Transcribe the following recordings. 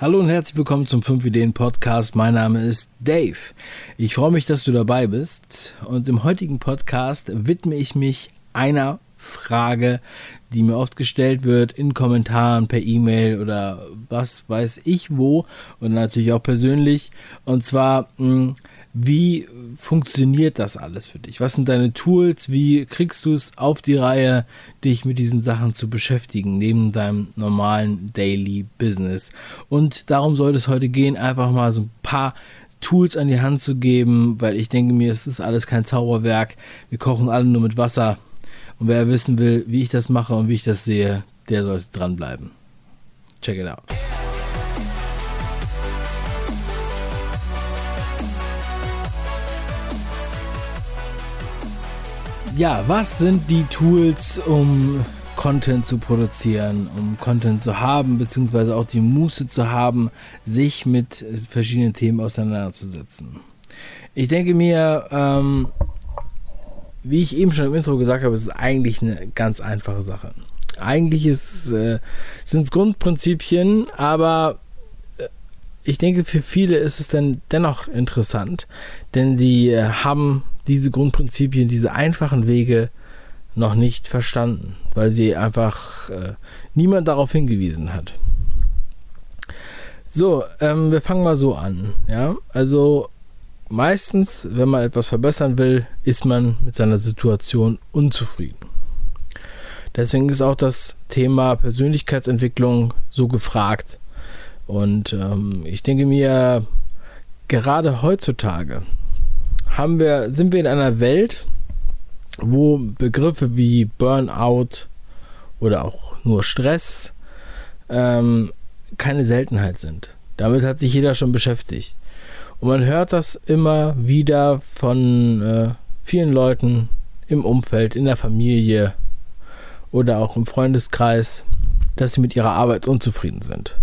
Hallo und herzlich willkommen zum 5 Ideen Podcast. Mein Name ist Dave. Ich freue mich, dass du dabei bist. Und im heutigen Podcast widme ich mich einer Frage, die mir oft gestellt wird in Kommentaren, per E-Mail oder was weiß ich wo und natürlich auch persönlich. Und zwar, hm, wie funktioniert das alles für dich? Was sind deine Tools? Wie kriegst du es auf die Reihe, dich mit diesen Sachen zu beschäftigen, neben deinem normalen Daily Business? Und darum soll es heute gehen, einfach mal so ein paar Tools an die Hand zu geben, weil ich denke mir, es ist alles kein Zauberwerk. Wir kochen alle nur mit Wasser. Und wer wissen will, wie ich das mache und wie ich das sehe, der sollte dranbleiben. Check it out. Ja, was sind die Tools, um Content zu produzieren, um Content zu haben, beziehungsweise auch die Muße zu haben, sich mit verschiedenen Themen auseinanderzusetzen? Ich denke mir, ähm, wie ich eben schon im Intro gesagt habe, ist es eigentlich eine ganz einfache Sache. Eigentlich äh, sind es Grundprinzipien, aber äh, ich denke, für viele ist es dann dennoch interessant, denn sie äh, haben diese Grundprinzipien, diese einfachen Wege noch nicht verstanden, weil sie einfach äh, niemand darauf hingewiesen hat. So, ähm, wir fangen mal so an. Ja, also meistens, wenn man etwas verbessern will, ist man mit seiner Situation unzufrieden. Deswegen ist auch das Thema Persönlichkeitsentwicklung so gefragt. Und ähm, ich denke mir, gerade heutzutage haben wir, sind wir in einer Welt, wo Begriffe wie Burnout oder auch nur Stress ähm, keine Seltenheit sind. Damit hat sich jeder schon beschäftigt. Und man hört das immer wieder von äh, vielen Leuten im Umfeld, in der Familie oder auch im Freundeskreis, dass sie mit ihrer Arbeit unzufrieden sind.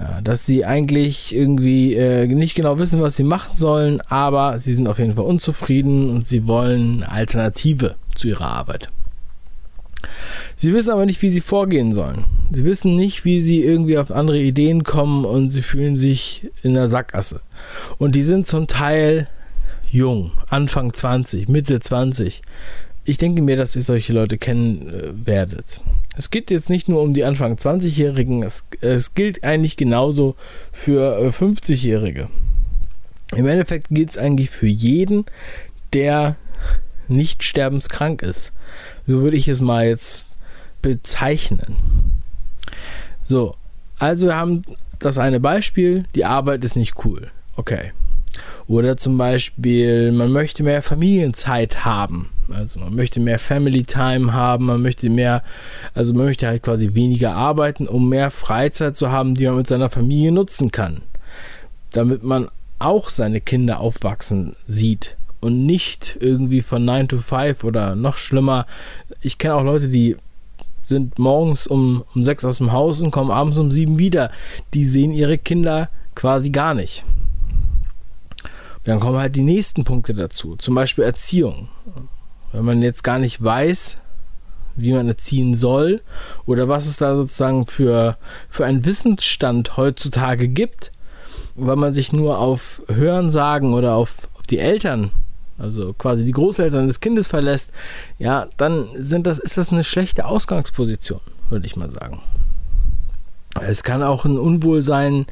Ja, dass sie eigentlich irgendwie äh, nicht genau wissen, was sie machen sollen, aber sie sind auf jeden Fall unzufrieden und sie wollen eine Alternative zu ihrer Arbeit. Sie wissen aber nicht, wie sie vorgehen sollen. Sie wissen nicht, wie sie irgendwie auf andere Ideen kommen und sie fühlen sich in der Sackgasse. Und die sind zum Teil jung, Anfang 20, Mitte 20. Ich denke mir, dass ihr solche Leute kennen äh, werdet. Es geht jetzt nicht nur um die Anfang 20-Jährigen, es, es, gilt eigentlich genauso für äh, 50-Jährige. Im Endeffekt gilt es eigentlich für jeden, der nicht sterbenskrank ist. So würde ich es mal jetzt bezeichnen. So, also wir haben das eine Beispiel, die Arbeit ist nicht cool. Okay. Oder zum Beispiel, man möchte mehr Familienzeit haben. Also man möchte mehr Family Time haben, man möchte mehr, also man möchte halt quasi weniger arbeiten, um mehr Freizeit zu haben, die man mit seiner Familie nutzen kann. Damit man auch seine Kinder aufwachsen sieht und nicht irgendwie von 9 to 5 oder noch schlimmer. Ich kenne auch Leute, die sind morgens um, um 6 aus dem Haus und kommen abends um 7 wieder. Die sehen ihre Kinder quasi gar nicht. Dann kommen halt die nächsten Punkte dazu, zum Beispiel Erziehung wenn man jetzt gar nicht weiß, wie man erziehen soll oder was es da sozusagen für, für einen Wissensstand heutzutage gibt, weil man sich nur auf Hörensagen oder auf, auf die Eltern, also quasi die Großeltern des Kindes verlässt, ja, dann sind das, ist das eine schlechte Ausgangsposition, würde ich mal sagen. Es kann auch ein Unwohlsein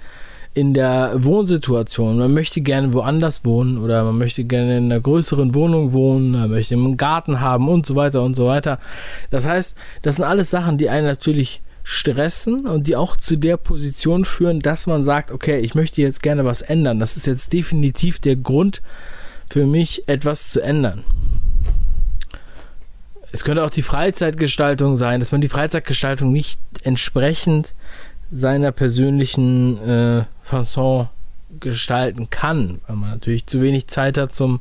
in der Wohnsituation. Man möchte gerne woanders wohnen oder man möchte gerne in einer größeren Wohnung wohnen, man möchte einen Garten haben und so weiter und so weiter. Das heißt, das sind alles Sachen, die einen natürlich stressen und die auch zu der Position führen, dass man sagt, okay, ich möchte jetzt gerne was ändern. Das ist jetzt definitiv der Grund für mich, etwas zu ändern. Es könnte auch die Freizeitgestaltung sein, dass man die Freizeitgestaltung nicht entsprechend seiner persönlichen äh, Fasson gestalten kann, weil man natürlich zu wenig Zeit hat zum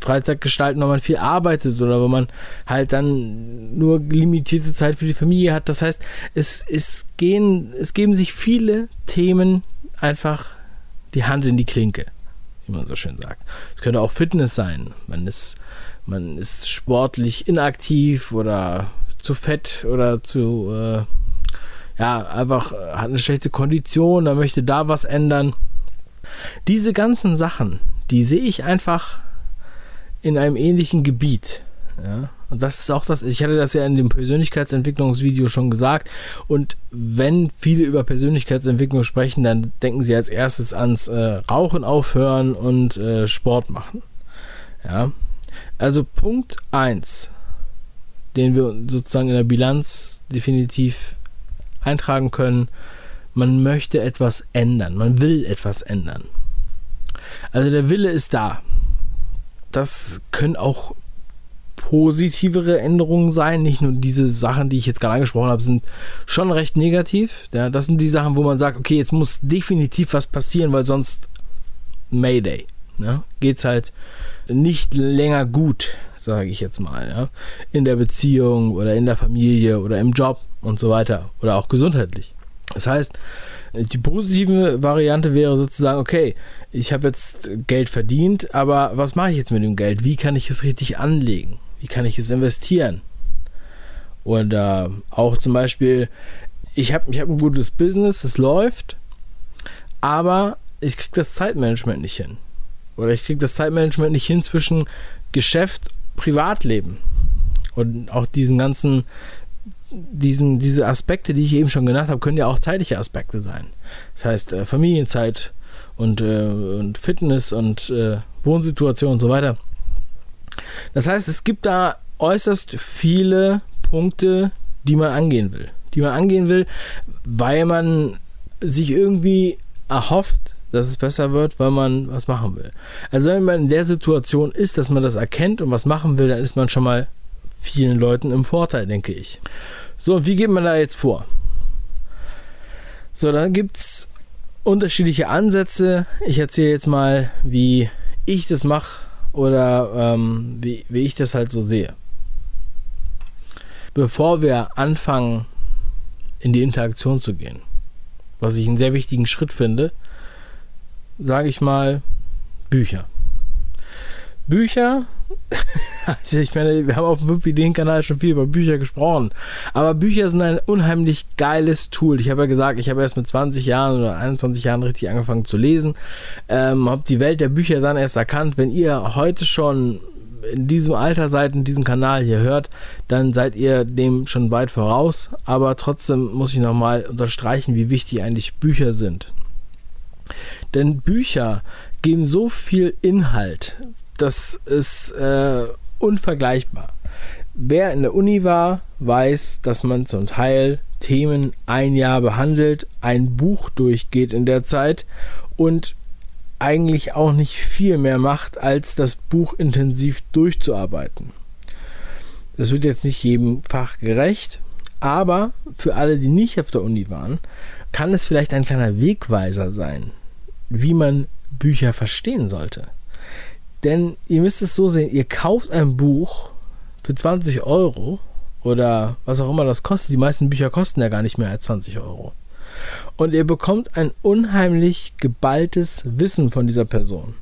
Freizeitgestalten, weil man viel arbeitet oder weil man halt dann nur limitierte Zeit für die Familie hat. Das heißt, es, es, gehen, es geben sich viele Themen einfach die Hand in die Klinke, wie man so schön sagt. Es könnte auch Fitness sein. Man ist, man ist sportlich inaktiv oder zu fett oder zu äh, ja, einfach äh, hat eine schlechte Kondition, er möchte da was ändern. Diese ganzen Sachen, die sehe ich einfach in einem ähnlichen Gebiet. Ja, und das ist auch das, ich hatte das ja in dem Persönlichkeitsentwicklungsvideo schon gesagt. Und wenn viele über Persönlichkeitsentwicklung sprechen, dann denken sie als erstes ans äh, Rauchen aufhören und äh, Sport machen. Ja, also Punkt 1, den wir sozusagen in der Bilanz definitiv eintragen können, man möchte etwas ändern, man will etwas ändern. Also der Wille ist da. Das können auch positivere Änderungen sein. Nicht nur diese Sachen, die ich jetzt gerade angesprochen habe, sind schon recht negativ. Ja, das sind die Sachen, wo man sagt, okay, jetzt muss definitiv was passieren, weil sonst Mayday. Ja, es halt nicht länger gut, sage ich jetzt mal, ja, in der Beziehung oder in der Familie oder im Job und so weiter oder auch gesundheitlich. Das heißt, die positive Variante wäre sozusagen, okay, ich habe jetzt Geld verdient, aber was mache ich jetzt mit dem Geld? Wie kann ich es richtig anlegen? Wie kann ich es investieren? Oder auch zum Beispiel, ich habe ich hab ein gutes Business, es läuft, aber ich kriege das Zeitmanagement nicht hin. Oder ich kriege das Zeitmanagement nicht hin zwischen Geschäft, Privatleben. Und auch diesen ganzen, diesen, diese Aspekte, die ich eben schon genannt habe, können ja auch zeitliche Aspekte sein. Das heißt, äh, Familienzeit und, äh, und Fitness und äh, Wohnsituation und so weiter. Das heißt, es gibt da äußerst viele Punkte, die man angehen will. Die man angehen will, weil man sich irgendwie erhofft, dass es besser wird, weil man was machen will. Also wenn man in der Situation ist, dass man das erkennt und was machen will, dann ist man schon mal vielen Leuten im Vorteil, denke ich. So, wie geht man da jetzt vor? So, da gibt es unterschiedliche Ansätze. Ich erzähle jetzt mal, wie ich das mache oder ähm, wie, wie ich das halt so sehe. Bevor wir anfangen, in die Interaktion zu gehen, was ich einen sehr wichtigen Schritt finde, sage ich mal, Bücher. Bücher, also ich meine, wir haben auf dem Wip-Ideen-Kanal schon viel über Bücher gesprochen, aber Bücher sind ein unheimlich geiles Tool. Ich habe ja gesagt, ich habe erst mit 20 Jahren oder 21 Jahren richtig angefangen zu lesen, ähm, habe die Welt der Bücher dann erst erkannt. Wenn ihr heute schon in diesem Alter seid und diesen Kanal hier hört, dann seid ihr dem schon weit voraus, aber trotzdem muss ich nochmal unterstreichen, wie wichtig eigentlich Bücher sind. Denn Bücher geben so viel Inhalt, das ist äh, unvergleichbar. Wer in der Uni war, weiß, dass man zum Teil Themen ein Jahr behandelt, ein Buch durchgeht in der Zeit und eigentlich auch nicht viel mehr macht, als das Buch intensiv durchzuarbeiten. Das wird jetzt nicht jedem Fach gerecht, aber für alle, die nicht auf der Uni waren, kann es vielleicht ein kleiner Wegweiser sein, wie man Bücher verstehen sollte. Denn ihr müsst es so sehen, ihr kauft ein Buch für 20 Euro oder was auch immer das kostet. Die meisten Bücher kosten ja gar nicht mehr als 20 Euro. Und ihr bekommt ein unheimlich geballtes Wissen von dieser Person.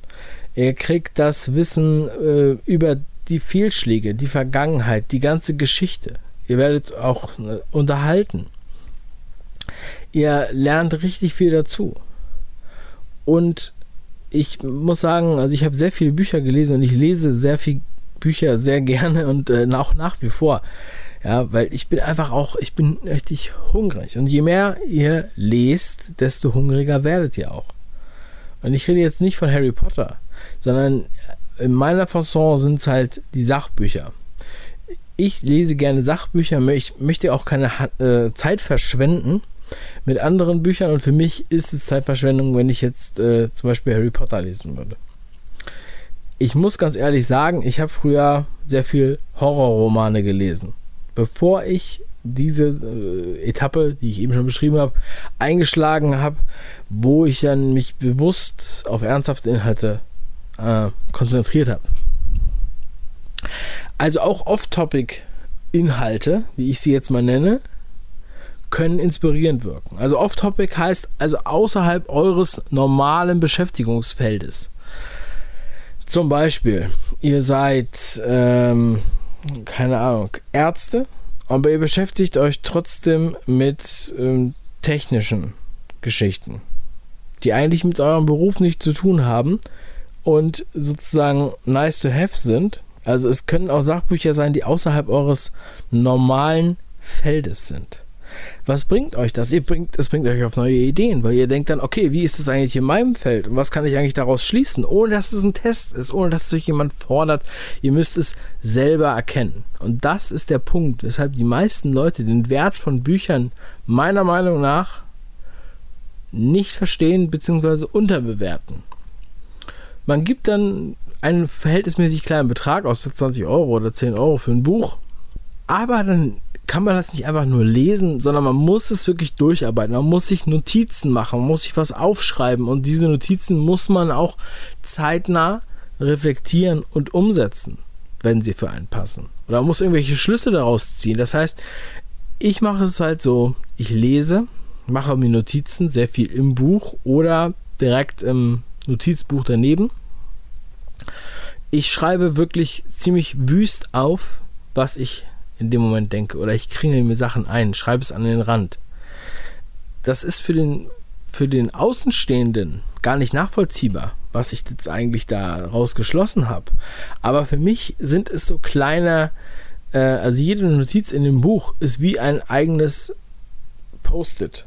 Ihr kriegt das Wissen äh, über die Fehlschläge, die Vergangenheit, die ganze Geschichte. Ihr werdet auch äh, unterhalten. Ihr lernt richtig viel dazu. Und ich muss sagen, also ich habe sehr viele Bücher gelesen und ich lese sehr viele Bücher sehr gerne und äh, auch nach wie vor. Ja, weil ich bin einfach auch, ich bin richtig hungrig. Und je mehr ihr lest, desto hungriger werdet ihr auch. Und ich rede jetzt nicht von Harry Potter, sondern in meiner Fasson sind es halt die Sachbücher. Ich lese gerne Sachbücher, ich möchte auch keine äh, Zeit verschwenden mit anderen Büchern und für mich ist es Zeitverschwendung, wenn ich jetzt äh, zum Beispiel Harry Potter lesen würde. Ich muss ganz ehrlich sagen, ich habe früher sehr viel Horrorromane gelesen. Bevor ich diese äh, Etappe, die ich eben schon beschrieben habe, eingeschlagen habe, wo ich dann mich bewusst auf ernsthafte Inhalte äh, konzentriert habe. Also auch off-topic Inhalte, wie ich sie jetzt mal nenne, können inspirierend wirken. Also off-topic heißt also außerhalb eures normalen Beschäftigungsfeldes. Zum Beispiel, ihr seid, ähm, keine Ahnung, Ärzte aber ihr beschäftigt euch trotzdem mit ähm, technischen Geschichten, die eigentlich mit eurem Beruf nichts zu tun haben und sozusagen nice to have sind. Also es können auch Sachbücher sein, die außerhalb eures normalen Feldes sind. Was bringt euch das? Ihr bringt, es bringt euch auf neue Ideen, weil ihr denkt dann, okay, wie ist es eigentlich in meinem Feld? Und was kann ich eigentlich daraus schließen? Ohne dass es ein Test ist, ohne dass es euch jemand fordert. Ihr müsst es selber erkennen. Und das ist der Punkt, weshalb die meisten Leute den Wert von Büchern meiner Meinung nach nicht verstehen bzw. unterbewerten. Man gibt dann einen verhältnismäßig kleinen Betrag aus 20 Euro oder 10 Euro für ein Buch, aber dann kann man das nicht einfach nur lesen, sondern man muss es wirklich durcharbeiten. Man muss sich Notizen machen, man muss sich was aufschreiben und diese Notizen muss man auch zeitnah reflektieren und umsetzen, wenn sie für einen passen. Oder man muss irgendwelche Schlüsse daraus ziehen. Das heißt, ich mache es halt so, ich lese, mache mir Notizen, sehr viel im Buch oder direkt im Notizbuch daneben. Ich schreibe wirklich ziemlich wüst auf, was ich in dem Moment denke. Oder ich kringel mir Sachen ein, schreibe es an den Rand. Das ist für den, für den Außenstehenden gar nicht nachvollziehbar, was ich jetzt eigentlich daraus geschlossen habe. Aber für mich sind es so kleine, äh, also jede Notiz in dem Buch ist wie ein eigenes Post-it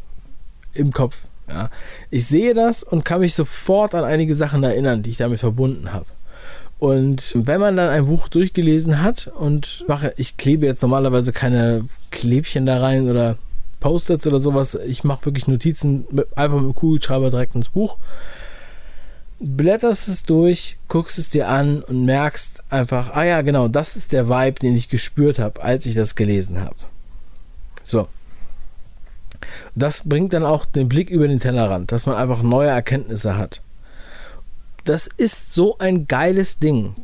im Kopf. Ja. Ich sehe das und kann mich sofort an einige Sachen erinnern, die ich damit verbunden habe. Und wenn man dann ein Buch durchgelesen hat und mache, ich klebe jetzt normalerweise keine Klebchen da rein oder Post-its oder sowas, ich mache wirklich Notizen einfach mit dem Kugelschreiber direkt ins Buch. Blätterst es durch, guckst es dir an und merkst einfach, ah ja, genau, das ist der Vibe, den ich gespürt habe, als ich das gelesen habe. So. Das bringt dann auch den Blick über den Tellerrand, dass man einfach neue Erkenntnisse hat das ist so ein geiles Ding.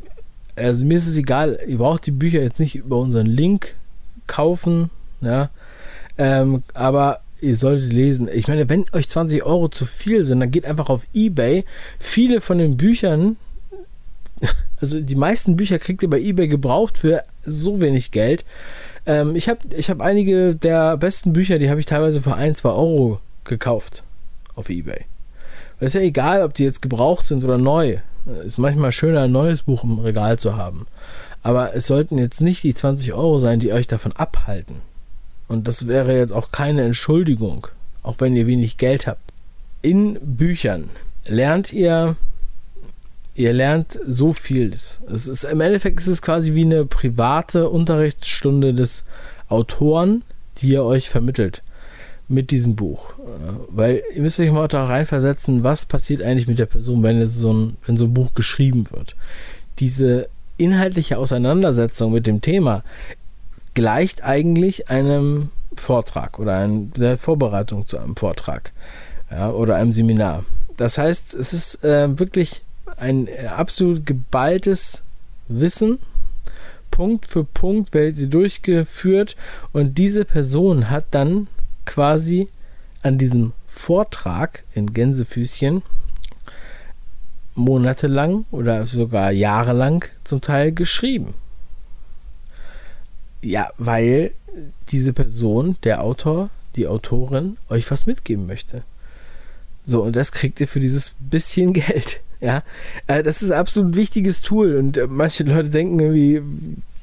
Also mir ist es egal, ihr braucht die Bücher jetzt nicht über unseren Link kaufen, ja. Ähm, aber ihr solltet lesen. Ich meine, wenn euch 20 Euro zu viel sind, dann geht einfach auf Ebay. Viele von den Büchern, also die meisten Bücher kriegt ihr bei Ebay gebraucht für so wenig Geld. Ähm, ich habe ich hab einige der besten Bücher, die habe ich teilweise für 1, 2 Euro gekauft auf Ebay. Es ist ja egal, ob die jetzt gebraucht sind oder neu. Ist manchmal schöner, ein neues Buch im Regal zu haben. Aber es sollten jetzt nicht die 20 Euro sein, die euch davon abhalten. Und das wäre jetzt auch keine Entschuldigung, auch wenn ihr wenig Geld habt. In Büchern lernt ihr, ihr lernt so vieles. Es ist, Im Endeffekt ist es quasi wie eine private Unterrichtsstunde des Autoren, die er euch vermittelt mit diesem Buch. Äh, weil ihr müsst euch mal da reinversetzen, was passiert eigentlich mit der Person, wenn, so ein, wenn so ein Buch geschrieben wird. Diese inhaltliche Auseinandersetzung mit dem Thema gleicht eigentlich einem Vortrag oder ein, der Vorbereitung zu einem Vortrag ja, oder einem Seminar. Das heißt, es ist äh, wirklich ein absolut geballtes Wissen. Punkt für Punkt werdet ihr durchgeführt und diese Person hat dann quasi an diesem Vortrag in Gänsefüßchen monatelang oder sogar jahrelang zum Teil geschrieben. Ja, weil diese Person, der Autor, die Autorin, euch was mitgeben möchte. So, und das kriegt ihr für dieses bisschen Geld. Ja, äh, das ist ein absolut wichtiges Tool und äh, manche Leute denken irgendwie,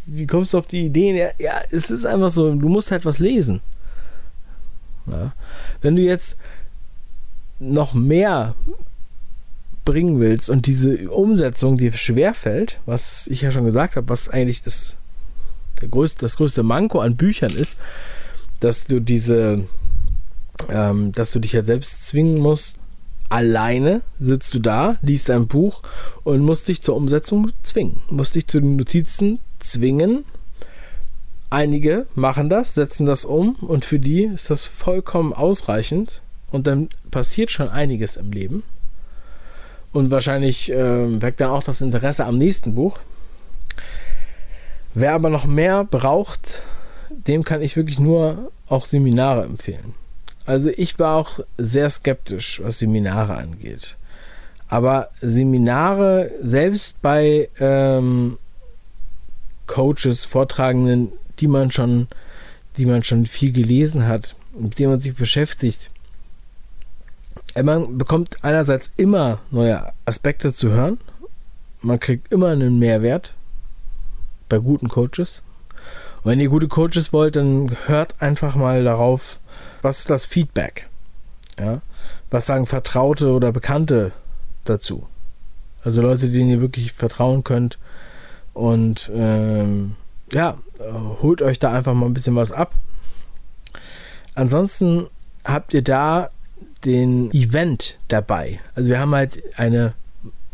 wie kommst du auf die Ideen? Ja, ja, es ist einfach so, du musst halt was lesen. Ja. Wenn du jetzt noch mehr bringen willst und diese Umsetzung dir schwerfällt, was ich ja schon gesagt habe, was eigentlich das, der größte, das größte Manko an Büchern ist, dass du diese, ähm, dass du dich ja selbst zwingen musst, alleine sitzt du da, liest ein Buch und musst dich zur Umsetzung zwingen, musst dich zu den Notizen zwingen, Einige machen das, setzen das um und für die ist das vollkommen ausreichend und dann passiert schon einiges im Leben. Und wahrscheinlich äh, weckt dann auch das Interesse am nächsten Buch. Wer aber noch mehr braucht, dem kann ich wirklich nur auch Seminare empfehlen. Also ich war auch sehr skeptisch, was Seminare angeht. Aber Seminare, selbst bei ähm, Coaches, Vortragenden, die man schon, die man schon viel gelesen hat, mit denen man sich beschäftigt, man bekommt einerseits immer neue Aspekte zu hören. Man kriegt immer einen Mehrwert bei guten Coaches. Und wenn ihr gute Coaches wollt, dann hört einfach mal darauf, was ist das Feedback? Ja? Was sagen Vertraute oder Bekannte dazu? Also Leute, denen ihr wirklich vertrauen könnt. Und ähm, ja, holt euch da einfach mal ein bisschen was ab. Ansonsten habt ihr da den Event dabei. Also wir haben halt eine,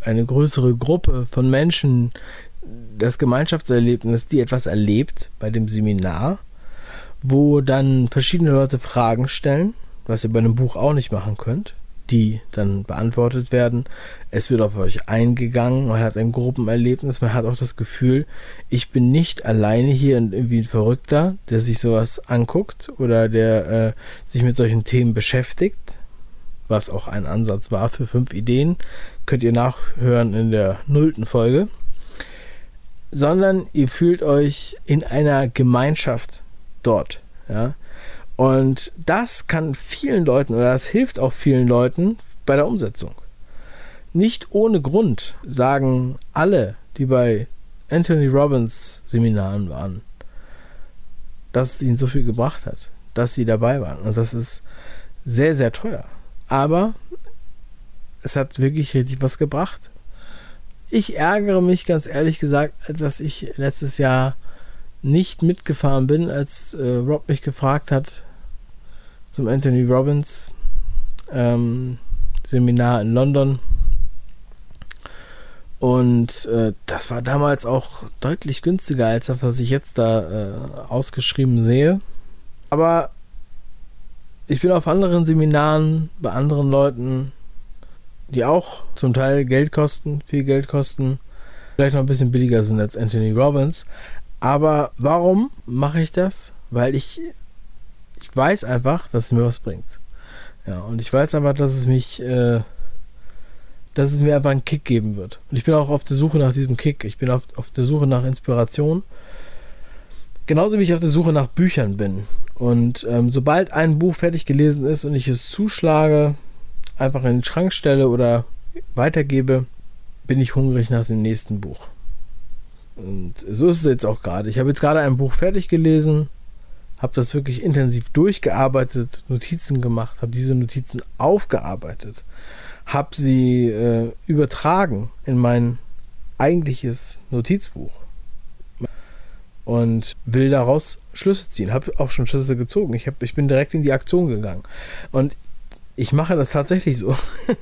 eine größere Gruppe von Menschen, das Gemeinschaftserlebnis, die etwas erlebt bei dem Seminar, wo dann verschiedene Leute Fragen stellen, was ihr bei einem Buch auch nicht machen könnt, die dann beantwortet werden. Es wird auf euch eingegangen, man hat ein Gruppenerlebnis, man hat auch das Gefühl, ich bin nicht alleine hier und irgendwie ein Verrückter, der sich sowas anguckt oder der äh, sich mit solchen Themen beschäftigt, was auch ein Ansatz war für fünf Ideen, könnt ihr nachhören in der nullten Folge, sondern ihr fühlt euch in einer Gemeinschaft dort, ja. Und das kann vielen Leuten oder das hilft auch vielen Leuten bei der Umsetzung. Nicht ohne Grund sagen alle, die bei Anthony Robbins Seminaren waren, dass es ihnen so viel gebracht hat, dass sie dabei waren. Und das ist sehr, sehr teuer. Aber es hat wirklich richtig was gebracht. Ich ärgere mich ganz ehrlich gesagt, dass ich letztes Jahr nicht mitgefahren bin, als äh, Rob mich gefragt hat zum Anthony Robbins ähm, Seminar in London. Und äh, das war damals auch deutlich günstiger als das, was ich jetzt da äh, ausgeschrieben sehe. Aber ich bin auf anderen Seminaren bei anderen Leuten, die auch zum Teil Geld kosten, viel Geld kosten, vielleicht noch ein bisschen billiger sind als Anthony Robbins. Aber warum mache ich das? Weil ich, ich weiß einfach, dass es mir was bringt. Ja, und ich weiß einfach, dass es mich, äh, dass es mir einfach einen Kick geben wird. Und ich bin auch auf der Suche nach diesem Kick. Ich bin auf, auf der Suche nach Inspiration. Genauso wie ich auf der Suche nach Büchern bin. Und ähm, sobald ein Buch fertig gelesen ist und ich es zuschlage, einfach in den Schrank stelle oder weitergebe, bin ich hungrig nach dem nächsten Buch. Und so ist es jetzt auch gerade. Ich habe jetzt gerade ein Buch fertig gelesen, habe das wirklich intensiv durchgearbeitet, Notizen gemacht, habe diese Notizen aufgearbeitet, habe sie äh, übertragen in mein eigentliches Notizbuch und will daraus Schlüsse ziehen. Habe auch schon Schlüsse gezogen. Ich, hab, ich bin direkt in die Aktion gegangen. Und ich mache das tatsächlich so.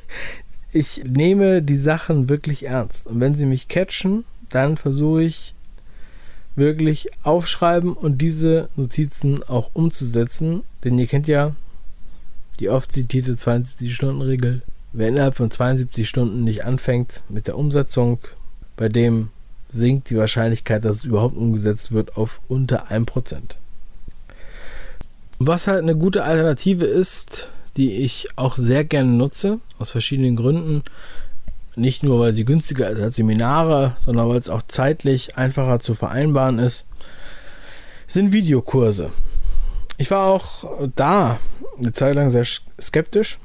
Ich nehme die Sachen wirklich ernst. Und wenn sie mich catchen, dann versuche ich wirklich aufschreiben und diese Notizen auch umzusetzen. Denn ihr kennt ja die oft zitierte 72-Stunden-Regel. Wer innerhalb von 72 Stunden nicht anfängt mit der Umsetzung, bei dem sinkt die Wahrscheinlichkeit, dass es überhaupt umgesetzt wird, auf unter 1%. Was halt eine gute Alternative ist, die ich auch sehr gerne nutze, aus verschiedenen Gründen. Nicht nur, weil sie günstiger ist als Seminare, sondern weil es auch zeitlich einfacher zu vereinbaren ist, sind Videokurse. Ich war auch da eine Zeit lang sehr skeptisch.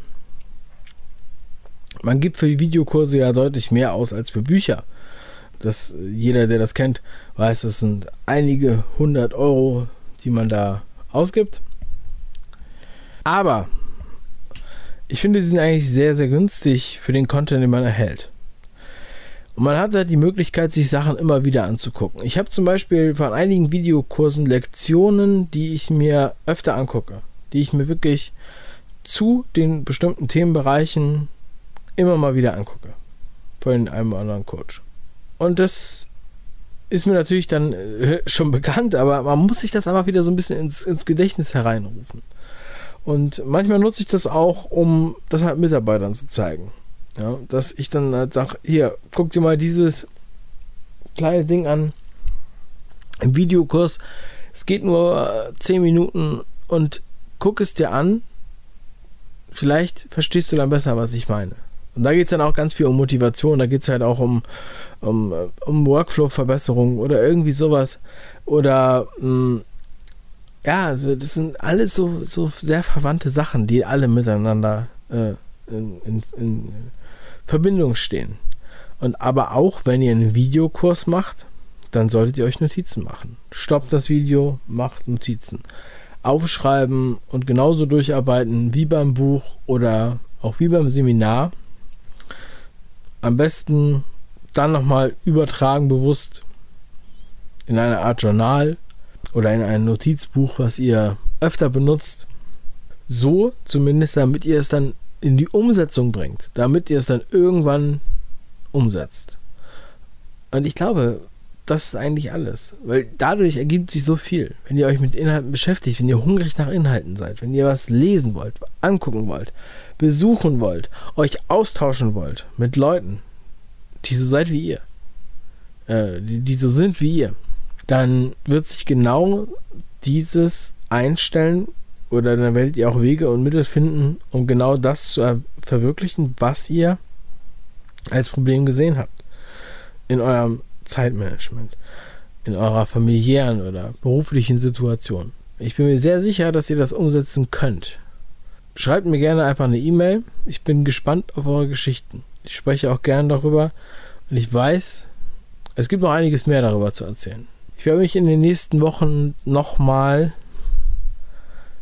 Man gibt für Videokurse ja deutlich mehr aus als für Bücher das, jeder, der das kennt, weiß, das sind einige hundert Euro, die man da ausgibt. Aber ich finde, sie sind eigentlich sehr, sehr günstig für den Content, den man erhält. Und man hat halt die Möglichkeit, sich Sachen immer wieder anzugucken. Ich habe zum Beispiel von einigen Videokursen Lektionen, die ich mir öfter angucke, die ich mir wirklich zu den bestimmten Themenbereichen immer mal wieder angucke. Von einem anderen Coach. Und das ist mir natürlich dann äh, schon bekannt, aber man muss sich das einfach wieder so ein bisschen ins, ins Gedächtnis hereinrufen. Und manchmal nutze ich das auch, um das halt Mitarbeitern zu zeigen. Ja, dass ich dann halt sage, hier, guck dir mal dieses kleine Ding an im Videokurs. Es geht nur 10 äh, Minuten und guck es dir an. Vielleicht verstehst du dann besser, was ich meine. Und da geht es dann auch ganz viel um Motivation, da geht es halt auch um, um, um Workflow-Verbesserung oder irgendwie sowas. Oder mh, hm, ja, also das sind alles so, so sehr verwandte Sachen, die alle miteinander äh, in, in, in Verbindung stehen. Und aber auch, wenn ihr einen Videokurs macht, dann solltet ihr euch Notizen machen. Stoppt das Video, macht Notizen. Aufschreiben und genauso durcharbeiten wie beim Buch oder auch wie beim Seminar. Am besten dann nochmal übertragen bewusst in eine Art Journal oder in ein Notizbuch, was ihr öfter benutzt. So zumindest, damit ihr es dann in die Umsetzung bringt, damit ihr es dann irgendwann umsetzt. Und ich glaube, das ist eigentlich alles. Weil dadurch ergibt sich so viel. Wenn ihr euch mit Inhalten beschäftigt, wenn ihr hungrig nach Inhalten seid, wenn ihr was lesen wollt, angucken wollt, besuchen wollt, euch austauschen wollt mit Leuten, die so seid wie ihr, äh, die, die so sind wie ihr, dann wird sich genau dieses einstellen oder dann werdet ihr auch Wege und Mittel finden, um genau das zu verwirklichen, was ihr als Problem gesehen habt. In eurem Zeitmanagement, in eurer familiären oder beruflichen Situation. Ich bin mir sehr sicher, dass ihr das umsetzen könnt. Schreibt mir gerne einfach eine E-Mail. Ich bin gespannt auf eure Geschichten. Ich spreche auch gerne darüber und ich weiß, es gibt noch einiges mehr darüber zu erzählen. Ich werde mich in den nächsten Wochen nochmal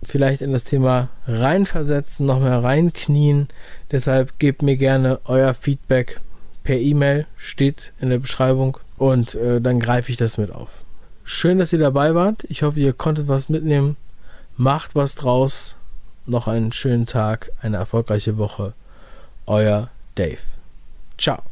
vielleicht in das Thema reinversetzen, noch mehr reinknien. Deshalb gebt mir gerne euer Feedback per E-Mail, steht in der Beschreibung und äh, dann greife ich das mit auf. Schön, dass ihr dabei wart. Ich hoffe, ihr konntet was mitnehmen. Macht was draus. Noch einen schönen Tag, eine erfolgreiche Woche. Euer Dave. Ciao.